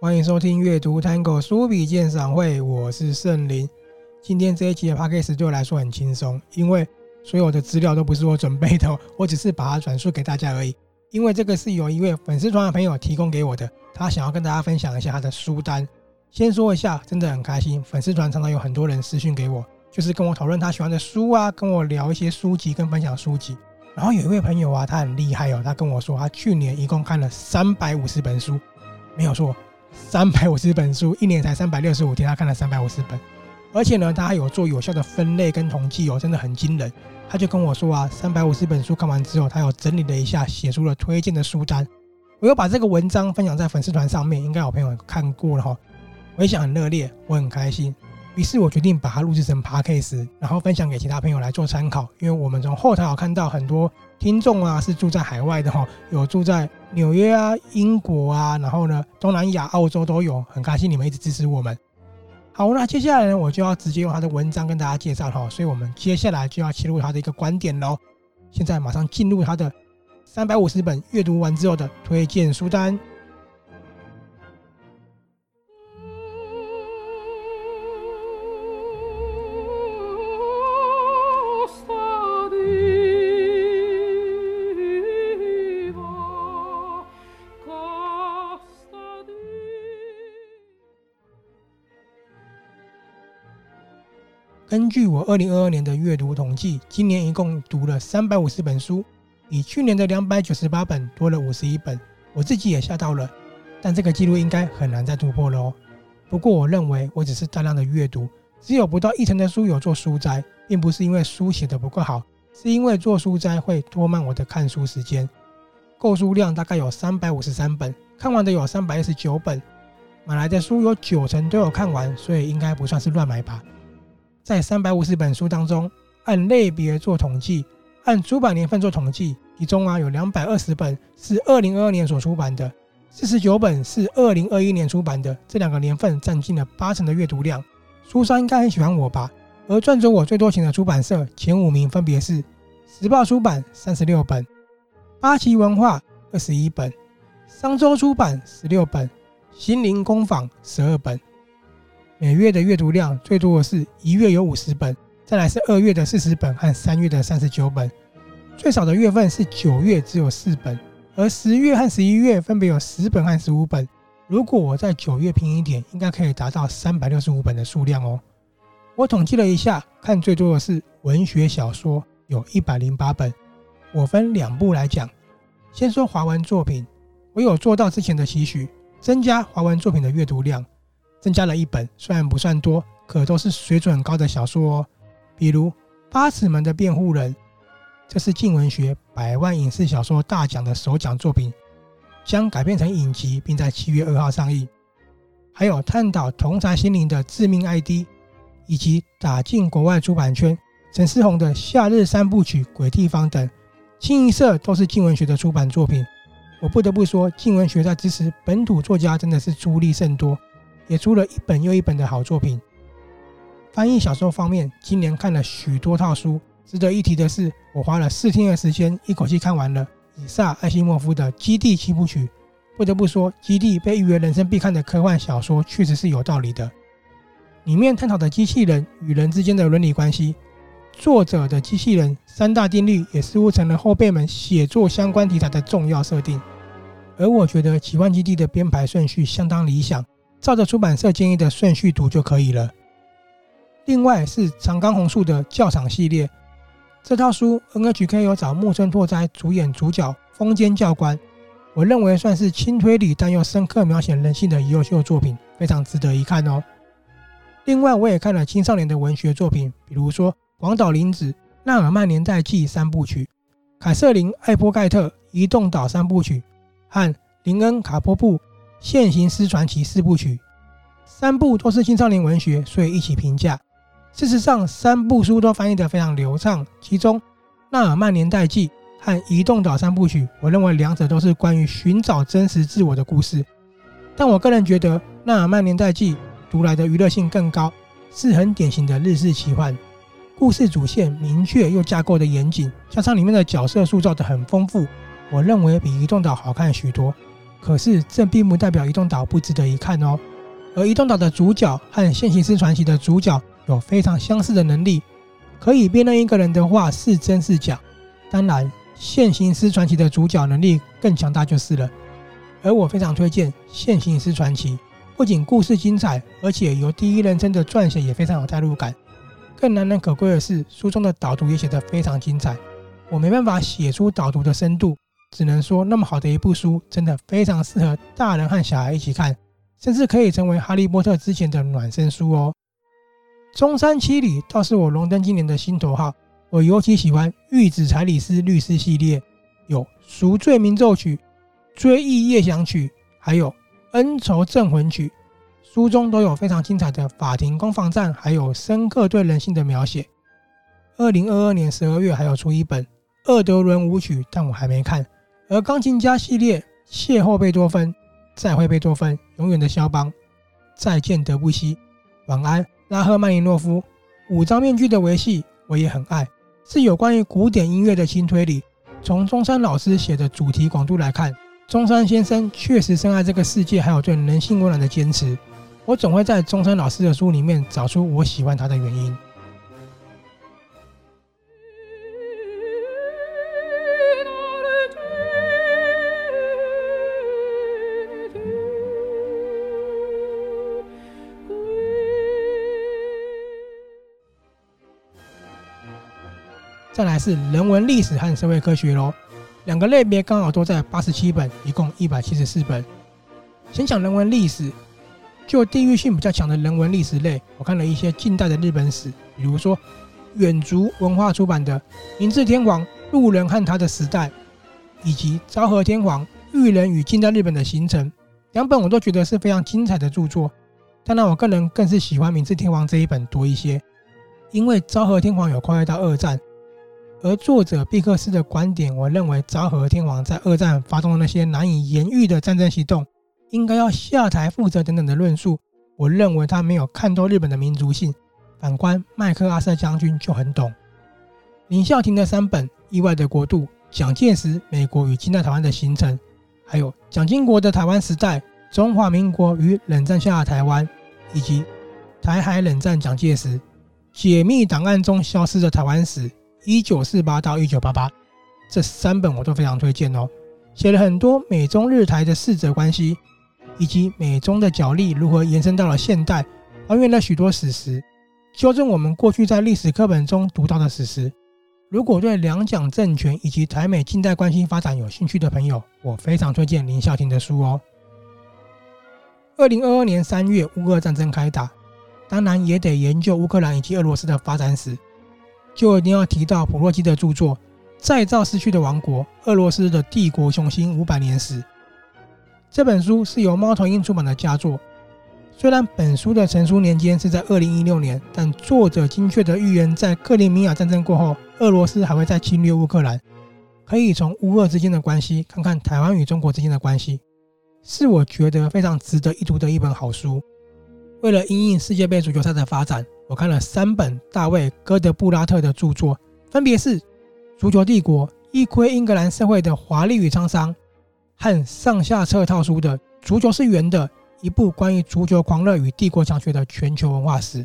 欢迎收听阅读 Tango 书笔鉴赏会，我是圣林。今天这一期的 Podcast 对我来说很轻松，因为所有的资料都不是我准备的，我只是把它转述给大家而已。因为这个是有一位粉丝团的朋友提供给我的，他想要跟大家分享一下他的书单。先说一下，真的很开心，粉丝团常常有很多人私讯给我，就是跟我讨论他喜欢的书啊，跟我聊一些书籍跟分享书籍。然后有一位朋友啊，他很厉害哦，他跟我说他去年一共看了三百五十本书，没有错。三百五十本书，一年才三百六十五天，他看了三百五十本，而且呢，他还有做有效的分类跟统计哦，真的很惊人。他就跟我说啊，三百五十本书看完之后，他有整理了一下，写出了推荐的书单。我又把这个文章分享在粉丝团上面，应该有朋友看过了哈，回想很热烈，我很开心。于是我决定把它录制成 Podcast，然后分享给其他朋友来做参考。因为我们从后台有看到很多听众啊，是住在海外的哈，有住在纽约啊、英国啊，然后呢，东南亚、澳洲都有。很开心你们一直支持我们。好，那接下来呢，我就要直接用他的文章跟大家介绍哈。所以我们接下来就要切入他的一个观点喽。现在马上进入他的三百五十本阅读完之后的推荐书单。根据我二零二二年的阅读统计，今年一共读了三百五十本书，比去年的两百九十八本多了五十一本。我自己也吓到了，但这个记录应该很难再突破了哦。不过我认为我只是大量的阅读，只有不到一成的书有做书摘，并不是因为书写得不够好，是因为做书摘会拖慢我的看书时间。购书量大概有三百五十三本，看完的有三百一十九本，买来的书有九成都有看完，所以应该不算是乱买吧。在三百五十本书当中，按类别做统计，按出版年份做统计，其中啊有两百二十本是二零二二年所出版的，四十九本是二零二一年出版的，这两个年份占尽了八成的阅读量。书商应该很喜欢我吧？而赚走我最多钱的出版社前五名分别是时报出版三十六本，八旗文化二十一本，商周出版十六本，心灵工坊十二本。每月的阅读量最多的是一月有五十本，再来是二月的四十本和三月的三十九本，最少的月份是九月只有四本，而十月和十一月分别有十本和十五本。如果我在九月拼一点，应该可以达到三百六十五本的数量哦。我统计了一下，看最多的是文学小说，有一百零八本。我分两步来讲，先说华文作品，我有做到之前的期许，增加华文作品的阅读量。增加了一本，虽然不算多，可都是水准很高的小说哦。比如《八尺门的辩护人》，这是静文学百万影视小说大奖的首奖作品，将改编成影集，并在七月二号上映。还有探讨同侪心灵的《致命 ID》，以及打进国外出版圈陈思宏的《夏日三部曲》《鬼地方》等，清一色都是静文学的出版作品。我不得不说，静文学在支持本土作家真的是出力甚多。也出了一本又一本的好作品。翻译小说方面，今年看了许多套书。值得一提的是，我花了四天的时间，一口气看完了以萨·艾西莫夫的《基地七部曲》。不得不说，《基地》被誉为人生必看的科幻小说，确实是有道理的。里面探讨的机器人与人之间的伦理关系，作者的机器人三大定律也似乎成了后辈们写作相关题材的重要设定。而我觉得《奇幻基地》的编排顺序相当理想。照着出版社建议的顺序读就可以了。另外是长冈弘树的教场系列，这套书 NHK 有找木村拓哉主演主角风间教官，我认为算是轻推理但又深刻描写人性的优秀作品，非常值得一看哦。另外我也看了青少年的文学作品，比如说广岛林子《纳尔曼年代记》三部曲，凯瑟琳·艾波盖特《移动岛三部曲》和林恩·卡波布。《现行诗传奇》四部曲，三部都是青少年文学，所以一起评价。事实上，三部书都翻译得非常流畅。其中，《纳尔曼年代记》和《移动岛三部曲》，我认为两者都是关于寻找真实自我的故事。但我个人觉得，《纳尔曼年代记》读来的娱乐性更高，是很典型的日式奇幻，故事主线明确又架构的严谨，加上里面的角色塑造的很丰富，我认为比《移动岛》好看许多。可是这并不代表《移动岛》不值得一看哦。而《移动岛》的主角和《线行师传奇》的主角有非常相似的能力，可以辨认一个人的话是真是假。当然，《线行师传奇》的主角能力更强大就是了。而我非常推荐《线行师传奇》，不仅故事精彩，而且由第一人称的撰写也非常有代入感。更难能可贵的是，书中的导读也写得非常精彩。我没办法写出导读的深度，只能说那么好的一部书，真的非常适合大人和小孩一起看，甚至可以成为《哈利波特》之前的暖身书哦。中山七里倒是我荣登今年的心头号，我尤其喜欢玉子柴里斯律师系列，有《赎罪名奏曲》。追忆夜想曲，还有恩仇镇魂曲，书中都有非常精彩的法庭攻防战，还有深刻对人性的描写。二零二二年十二月还有出一本《厄德伦舞曲》，但我还没看。而钢琴家系列，邂逅贝多芬，再会贝多芬，永远的肖邦，再见德布西，晚安拉赫曼尼诺夫。五张面具的维系我也很爱，是有关于古典音乐的轻推理。从中山老师写的主题广度来看。中山先生确实深爱这个世界，还有对人性温暖的坚持。我总会在中山老师的书里面找出我喜欢他的原因。再来是人文历史和社会科学喽。两个类别刚好都在八十七本，一共一百七十四本。先讲人文历史，就地域性比较强的人文历史类，我看了一些近代的日本史，比如说远足文化出版的《明治天皇路人和他的时代》，以及昭和天皇裕仁与近代日本的形成，两本我都觉得是非常精彩的著作。当然，我个人更是喜欢明治天皇这一本多一些，因为昭和天皇有跨越到二战。而作者毕克斯的观点，我认为昭和天皇在二战发动的那些难以言喻的战争行动，应该要下台负责等等的论述，我认为他没有看透日本的民族性。反观麦克阿瑟将军就很懂。林孝庭的三本《意外的国度》、蒋介石、美国与近代台湾的形成，还有蒋经国的台湾时代、中华民国与冷战下的台湾，以及台海冷战蒋介石解密档案中消失的台湾史。一九四八到一九八八，这三本我都非常推荐哦。写了很多美中日台的四则关系，以及美中的角力如何延伸到了现代，还原了许多史实，纠正我们过去在历史课本中读到的史实。如果对两蒋政权以及台美近代关系发展有兴趣的朋友，我非常推荐林孝庭的书哦。二零二二年三月，乌俄战争开打，当然也得研究乌克兰以及俄罗斯的发展史。就一定要提到普洛基的著作《再造失去的王国：俄罗斯的帝国雄心五百年史》。这本书是由猫头鹰出版的佳作。虽然本书的成书年间是在二零一六年，但作者精确的预言，在克里米亚战争过后，俄罗斯还会再侵略乌克兰。可以从乌俄之间的关系，看看台湾与中国之间的关系，是我觉得非常值得一读的一本好书。为了因应世界杯足球赛的发展，我看了三本大卫·哥德布拉特的著作，分别是《足球帝国》一窥英格兰社会的华丽与沧桑，和上下册套书的《足球是圆的》，一部关于足球狂热与帝国强权的全球文化史。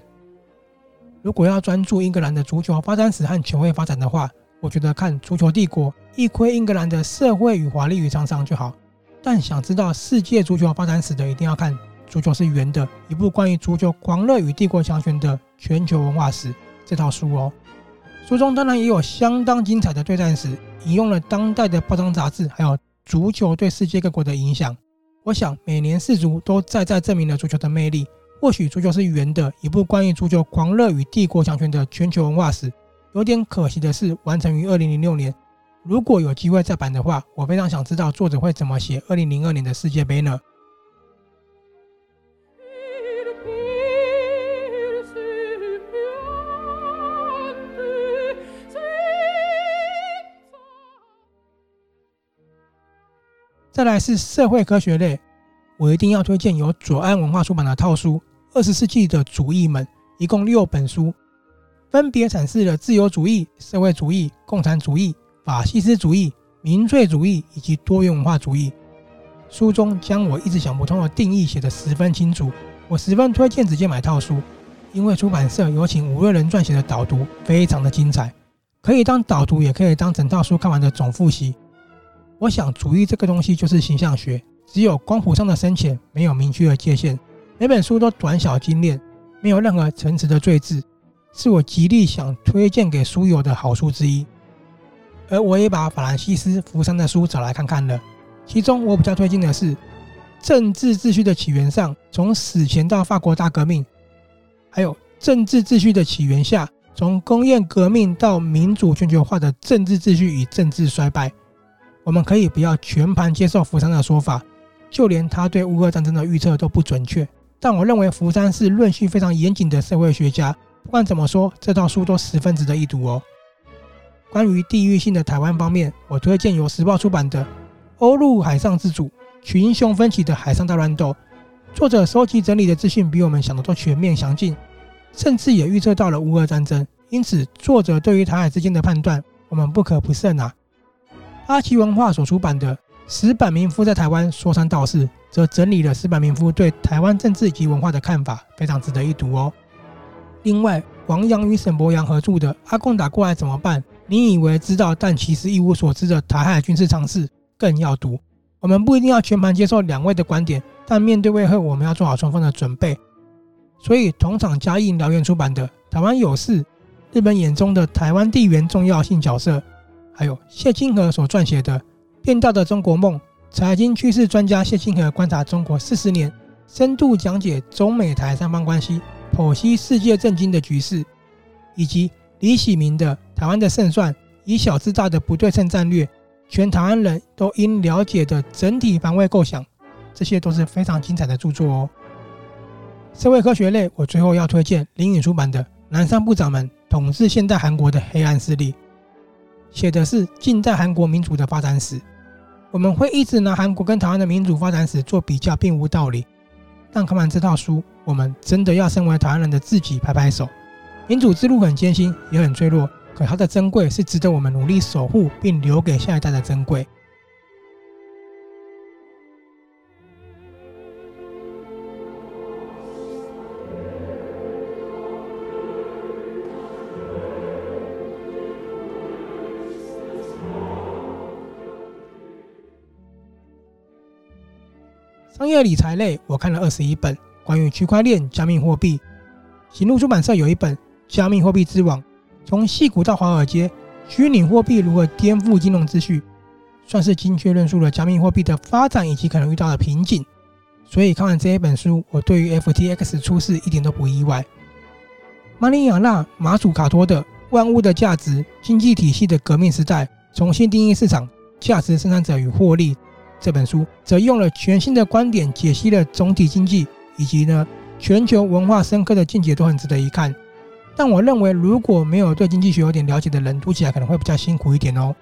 如果要专注英格兰的足球发展史和球会发展的话，我觉得看《足球帝国》一窥英格兰的社会与华丽与沧桑就好。但想知道世界足球发展史的，一定要看。足球是圆的，一部关于足球狂热与帝国强权的全球文化史这套书哦。书中当然也有相当精彩的对战史，引用了当代的报章杂志，还有足球对世界各国的影响。我想每年世足都再再证明了足球的魅力。或许足球是圆的，一部关于足球狂热与帝国强权的全球文化史。有点可惜的是，完成于二零零六年。如果有机会再版的话，我非常想知道作者会怎么写二零零二年的世界杯呢？再来是社会科学类，我一定要推荐由左岸文化出版的套书《二十世纪的主义们》，一共六本书，分别阐释了自由主义、社会主义、共产主义、法西斯主义、民粹主义以及多元文化主义。书中将我一直想不通的定义写得十分清楚，我十分推荐直接买套书，因为出版社有请吴瑞仁撰写的导读，非常的精彩，可以当导读，也可以当整套书看完的总复习。我想，主义这个东西就是形象学，只有光谱上的深浅，没有明确的界限。每本书都短小精炼，没有任何陈词的赘字，是我极力想推荐给书友的好书之一。而我也把法兰西斯·福山的书找来看看了。其中我比较推荐的是《政治秩序的起源上：从史前到法国大革命》，还有《政治秩序的起源下：从工业革命到民主全球化的政治秩序与政治衰败》。我们可以不要全盘接受福山的说法，就连他对乌俄战争的预测都不准确。但我认为福山是论述非常严谨的社会学家。不管怎么说，这套书都十分值得一读哦。关于地域性的台湾方面，我推荐由时报出版的。欧陆海上自主，群雄分起的海上大乱斗。作者收集整理的资讯比我们想的都全面详尽，甚至也预测到了乌俄战争。因此，作者对于台海之间的判断，我们不可不慎啊。阿奇文化所出版的《石板民夫在台湾说三道四》，则整理了石板民夫对台湾政治及文化的看法，非常值得一读哦。另外，王阳与沈博洋合著的《阿共打过来怎么办？你以为知道，但其实一无所知的台海军事常识》。更要读。我们不一定要全盘接受两位的观点，但面对未后，我们要做好充分的准备。所以，同场加印燎原出版的《台湾有事》，日本眼中的台湾地缘重要性角色，还有谢清河所撰写的《变调的中国梦》，财经趋势专家谢清河观察中国四十年，深度讲解中美台三方关系，剖析世界政经的局势，以及李喜明的《台湾的胜算：以小制大的不对称战略》。全台湾人都应了解的整体防卫构想，这些都是非常精彩的著作哦。社会科学类，我最后要推荐林允出版的《南山部长们统治现代韩国的黑暗势力》，写的是近代韩国民主的发展史。我们会一直拿韩国跟台湾的民主发展史做比较，并无道理。但看完这套书，我们真的要身为台湾人的自己拍拍手。民主之路很艰辛，也很脆弱。可它的珍贵是值得我们努力守护并留给下一代的珍贵。商业理财类，我看了二十一本关于区块链、加密货币。行路出版社有一本《加密货币之王》。从矽谷到华尔街，虚拟货币如何颠覆金融秩序，算是精确论述了加密货币的发展以及可能遇到的瓶颈。所以看完这一本书，我对于 FTX 出事一点都不意外。马里亚纳·马祖卡托的《万物的价值：经济体系的革命时代，重新定义市场、价值生产者与获利》这本书，则用了全新的观点解析了总体经济以及呢全球文化深刻的见解，都很值得一看。但我认为，如果没有对经济学有点了解的人，读起来可能会比较辛苦一点哦。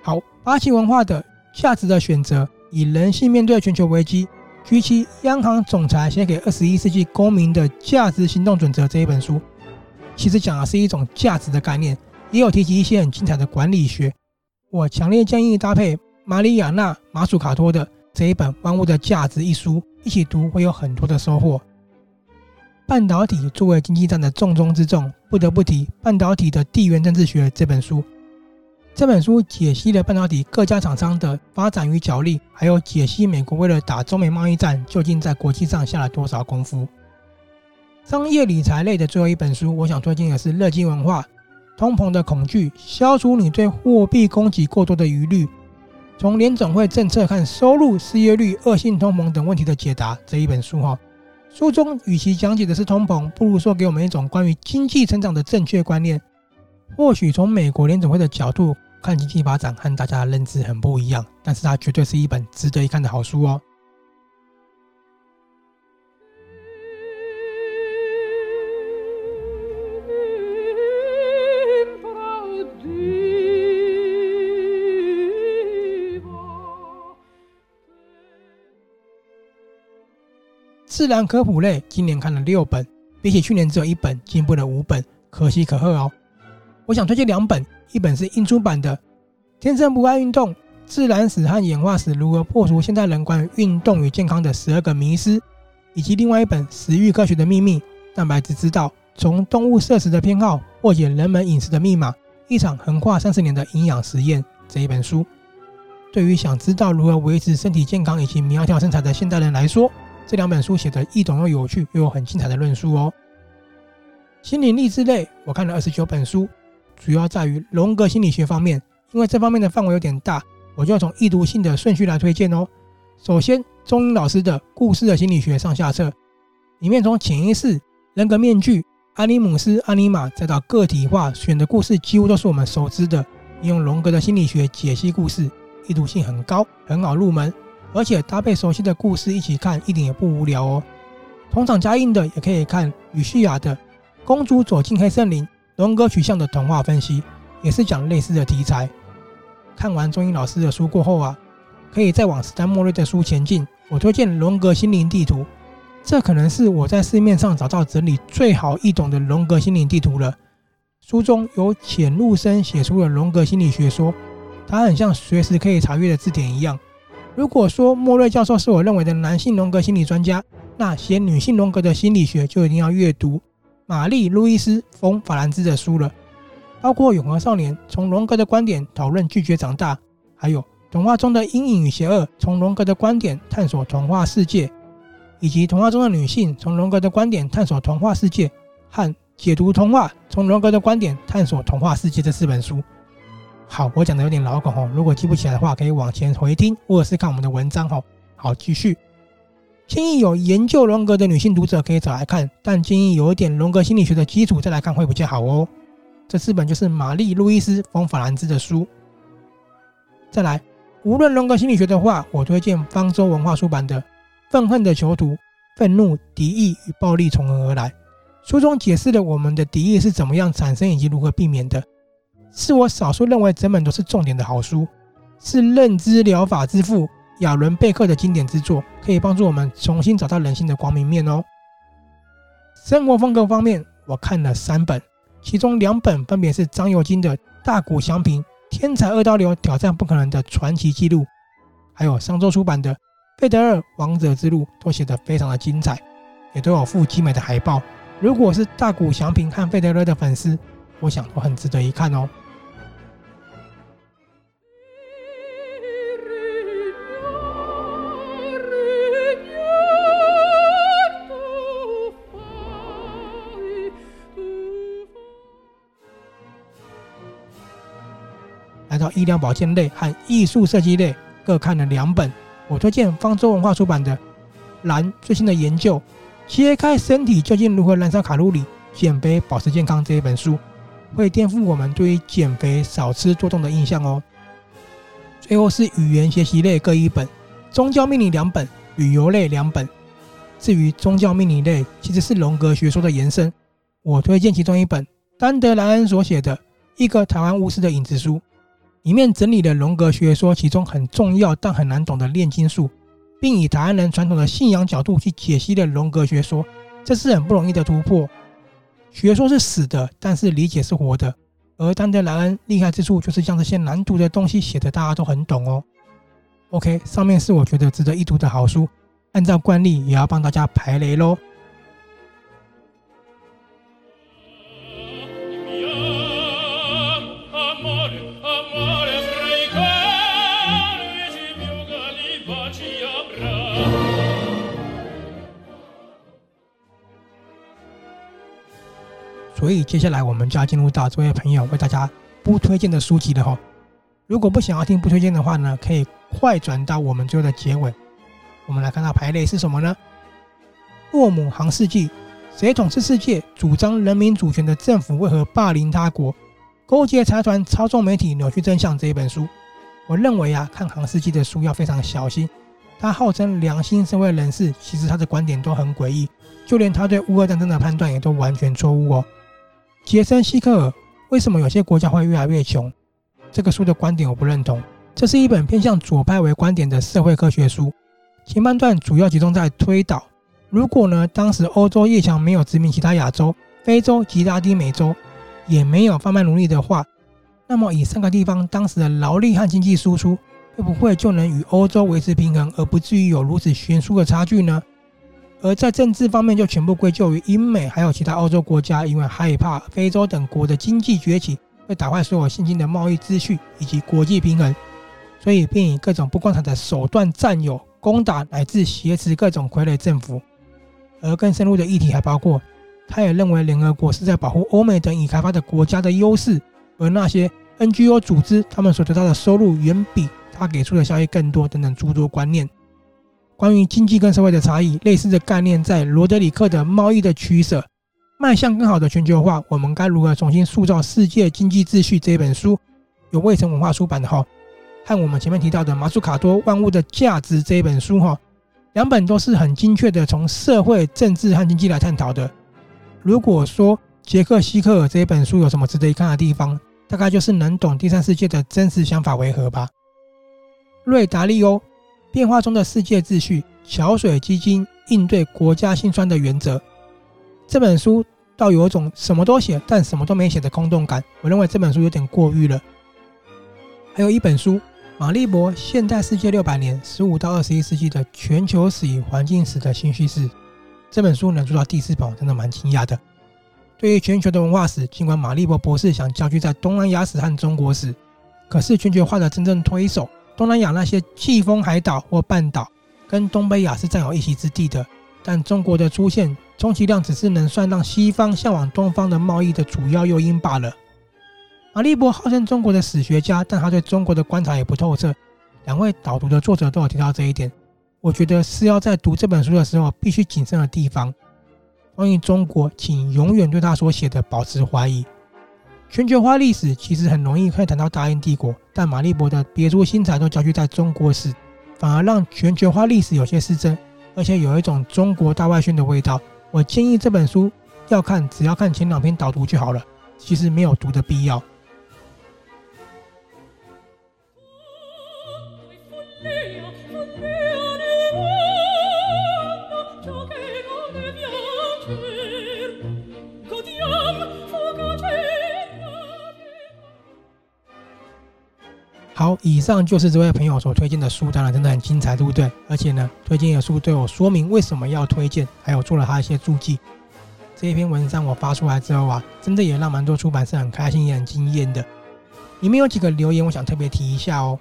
好，巴西文化的价值的选择，以人性面对全球危机，G7 央行总裁写给二十一世纪公民的价值行动准则这一本书，其实讲的是一种价值的概念，也有提及一些很精彩的管理学。我强烈建议搭配马里亚纳·马祖卡托的这一本《万物的价值》一书一起读，会有很多的收获。半导体作为经济战的重中之重，不得不提《半导体的地缘政治学》这本书。这本书解析了半导体各家厂商的发展与角力，还有解析美国为了打中美贸易战，究竟在国际上下了多少功夫。商业理财类的最后一本书，我想推荐的是乐金文化《通膨的恐惧：消除你对货币供给过多的疑虑》，从联总会政策看收入、失业率、恶性通膨等问题的解答这一本书哈。书中与其讲解的是通膨，不如说给我们一种关于经济成长的正确观念。或许从美国联总会的角度看经济发展，和大家的认知很不一样，但是它绝对是一本值得一看的好书哦。自然科普类，今年看了六本，比起去年只有一本，进步了五本，可喜可贺哦。我想推荐两本，一本是印出版的《天生不爱运动：自然史和演化史如何破除现代人关于运动与健康的十二个迷思》，以及另外一本《食欲科学的秘密：蛋白质之道》，从动物摄食的偏好破解人们饮食的密码，一场横跨三十年的营养实验这一本书。对于想知道如何维持身体健康以及苗条身材的现代人来说，这两本书写得易懂又有趣，又有很精彩的论述哦。心灵励志类，我看了二十九本书，主要在于荣格心理学方面。因为这方面的范围有点大，我就要从易读性的顺序来推荐哦。首先，中英老师的《故事的心理学》上下册，里面从潜意识、人格面具、阿尼姆斯、阿尼玛，再到个体化，选的故事几乎都是我们熟知的。用荣格的心理学解析故事，易读性很高，很好入门。而且搭配熟悉的故事一起看，一点也不无聊哦。同场加映的也可以看吕旭亚的《公主走进黑森林》，荣格取向的童话分析，也是讲类似的题材。看完中英老师的书过后啊，可以再往史丹莫瑞的书前进。我推荐《荣格心灵地图》，这可能是我在市面上找到整理最好易懂的荣格心灵地图了。书中有浅入深写出了荣格心理学说，它很像随时可以查阅的字典一样。如果说莫瑞教授是我认为的男性荣格心理专家，那写女性荣格的心理学就一定要阅读玛丽·路易斯·冯·法兰兹的书了，包括《永恒少年》从荣格的观点讨论拒绝长大，还有童话中的阴影与邪恶从荣格的观点探索童话世界，以及童话中的女性从荣格的观点探索童话世界和解读童话从荣格的观点探索童话世界这四本书。好，我讲的有点老梗哦，如果记不起来的话，可以往前回听，或者是看我们的文章哦。好，继续。建议有研究荣格的女性读者可以找来看，但建议有一点荣格心理学的基础再来看会比较好哦。这四本就是玛丽·路易斯·冯·法兰兹的书。再来，无论荣格心理学的话，我推荐方舟文化出版的《愤恨的囚徒：愤怒、敌意与暴力从何而来》。书中解释了我们的敌意是怎么样产生以及如何避免的。是我少数认为整本都是重点的好书，是认知疗法之父亚伦贝克的经典之作，可以帮助我们重新找到人性的光明面哦。生活风格方面，我看了三本，其中两本分别是张友金的《大谷祥平天才二刀流挑战不可能的传奇记录》，还有商周出版的《费德勒王者之路》，都写得非常的精彩，也都有附精美的海报。如果是大谷祥平和费德勒的粉丝，我想都很值得一看哦。医疗保健类和艺术设计类，各看了两本。我推荐方舟文化出版的《蓝最新的研究：切开身体究竟如何燃烧卡路里，减肥保持健康》这一本书，会颠覆我们对于减肥少吃多动的印象哦。最后是语言学习类各一本，宗教命理两本，旅游类两本。至于宗教命理类，其实是荣格学说的延伸。我推荐其中一本丹德莱恩所写的《一个台湾巫师的影子书》。里面整理了荣格学说其中很重要但很难懂的炼金术，并以台湾人传统的信仰角度去解析了荣格学说，这是很不容易的突破。学说是死的，但是理解是活的。而丹德莱恩厉害之处就是将这些难读的东西写得大家都很懂哦。OK，上面是我觉得值得一读的好书，按照惯例也要帮大家排雷喽。所以接下来我们就要进入到这位朋友为大家不推荐的书籍了哈。如果不想要听不推荐的话呢，可以快转到我们最后的结尾。我们来看到排列是什么呢？洛姆航世纪：谁统治世界？主张人民主权的政府为何霸凌他国？勾结财团操纵媒体扭曲真相这一本书，我认为啊，看航世纪的书要非常小心。他号称良心社会人士，其实他的观点都很诡异，就连他对乌俄战争的判断也都完全错误哦。杰森·希克尔，为什么有些国家会越来越穷？这个书的观点我不认同。这是一本偏向左派为观点的社会科学书。前半段主要集中在推导如果呢，当时欧洲列强没有殖民其他亚洲、非洲及拉丁美洲，也没有贩卖奴隶的话，那么以三个地方当时的劳力和经济输出，会不会就能与欧洲维持平衡，而不至于有如此悬殊的差距呢？而在政治方面，就全部归咎于英美还有其他欧洲国家，因为害怕非洲等国的经济崛起会打坏所有现今的贸易秩序以及国际平衡，所以便以各种不光彩的手段占有、攻打乃至挟持各种傀儡政府。而更深入的议题还包括，他也认为联合国是在保护欧美等已开发的国家的优势，而那些 NGO 组织他们所得到的收入远比他给出的效益更多等等诸多观念。关于经济跟社会的差异，类似的概念在罗德里克的《贸易的取舍：迈向更好的全球化，我们该如何重新塑造世界经济秩序》这一本书，由卫城文化出版的哈，和我们前面提到的马苏卡多《万物的价值》这一本书哈，两本都是很精确的从社会、政治和经济来探讨的。如果说杰克希克尔这本书有什么值得一看的地方，大概就是能懂第三世界的真实想法为何吧。瑞达利欧。变化中的世界秩序，桥水基金应对国家兴衰的原则。这本书倒有种什么都写，但什么都没写的空洞感。我认为这本书有点过誉了。还有一本书，马利博《现代世界六百年：十五到二十一世纪的全球史与环境史的新叙事》。这本书能做到第四本，真的蛮惊讶的。对于全球的文化史，尽管马利博博士想焦聚在东南亚史和中国史，可是全球化的真正推手。东南亚那些季风海岛或半岛，跟东北亚是占有一席之地的。但中国的出现，充其量只是能算让西方向往东方的贸易的主要诱因罢了。马利博号称中国的史学家，但他对中国的观察也不透彻。两位导读的作者都有提到这一点。我觉得是要在读这本书的时候必须谨慎的地方。关于中国，请永远对他所写的保持怀疑。全球化历史其实很容易可以谈到大英帝国，但马利博的别出心裁都焦聚在中国史，反而让全球化历史有些失真，而且有一种中国大外宣的味道。我建议这本书要看，只要看前两篇导读就好了，其实没有读的必要。以上就是这位朋友所推荐的书，当然真的很精彩，对不对？而且呢，推荐的书都有说明为什么要推荐，还有做了他一些注记。这一篇文章我发出来之后啊，真的也让蛮多出版社很开心，也很惊艳的。里面有几个留言，我想特别提一下哦。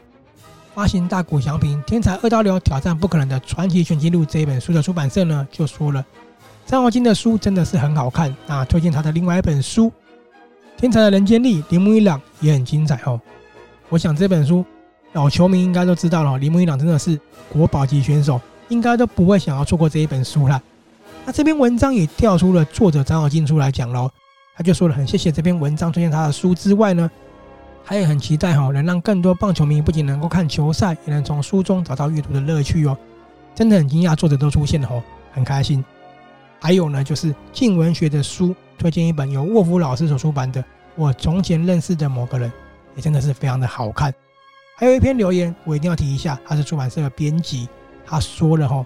发行大谷祥平《天才二刀流挑战不可能的传奇全纪录》这一本书的出版社呢，就说了，张尧金的书真的是很好看，那推荐他的另外一本书《天才的人间力》，铃木一朗也很精彩哦。我想这本书老球迷应该都知道了，铃木一朗真的是国宝级选手，应该都不会想要错过这一本书了。那这篇文章也调出了作者张小静出来讲喽，他就说了很谢谢这篇文章推荐他的书之外呢，他也很期待哈，能让更多棒球迷不仅能够看球赛，也能从书中找到阅读的乐趣哦。真的很惊讶，作者都出现了哦，很开心。还有呢，就是静文学的书推荐一本由沃夫老师所出版的《我从前认识的某个人》。也真的是非常的好看。还有一篇留言，我一定要提一下，他是出版社的编辑，他说了哈，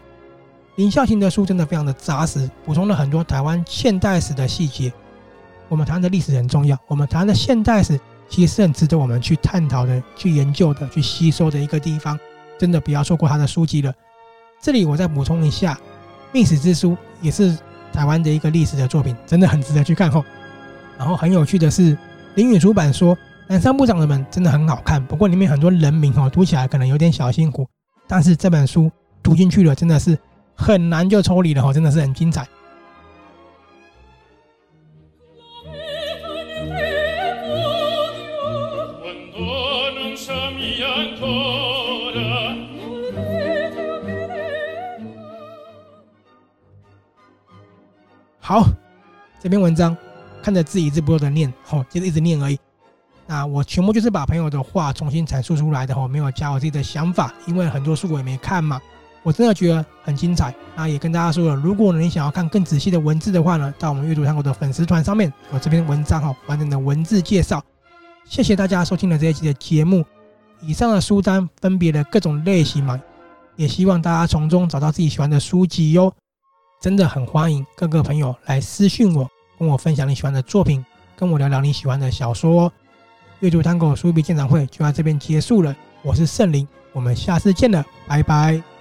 林孝行的书真的非常的扎实，补充了很多台湾现代史的细节。我们台湾的历史很重要，我们台湾的现代史其实是很值得我们去探讨的、去研究的、去吸收的一个地方。真的不要错过他的书籍了。这里我再补充一下，《秘史之书》也是台湾的一个历史的作品，真的很值得去看哈。然后很有趣的是，林语出版说。南山部长的门真的很好看，不过里面很多人名哦，读起来可能有点小辛苦。但是这本书读进去了，真的是很难就抽离了哦，真的是很精彩。好，这篇文章看着字一字不漏的念，吼，就是一直念而已。那我全部就是把朋友的话重新阐述出来的，我没有加我自己的想法，因为很多书我也没看嘛。我真的觉得很精彩。那也跟大家说了，如果你想要看更仔细的文字的话呢，到我们阅读探戈的粉丝团上面有这篇文章哈，完整的文字介绍。谢谢大家收听了这一期的节目。以上的书单分别的各种类型嘛，也希望大家从中找到自己喜欢的书籍哟。真的很欢迎各个朋友来私讯我，跟我分享你喜欢的作品，跟我聊聊你喜欢的小说。阅读探戈书笔鉴赏会就在这边结束了，我是圣灵，我们下次见了，拜拜。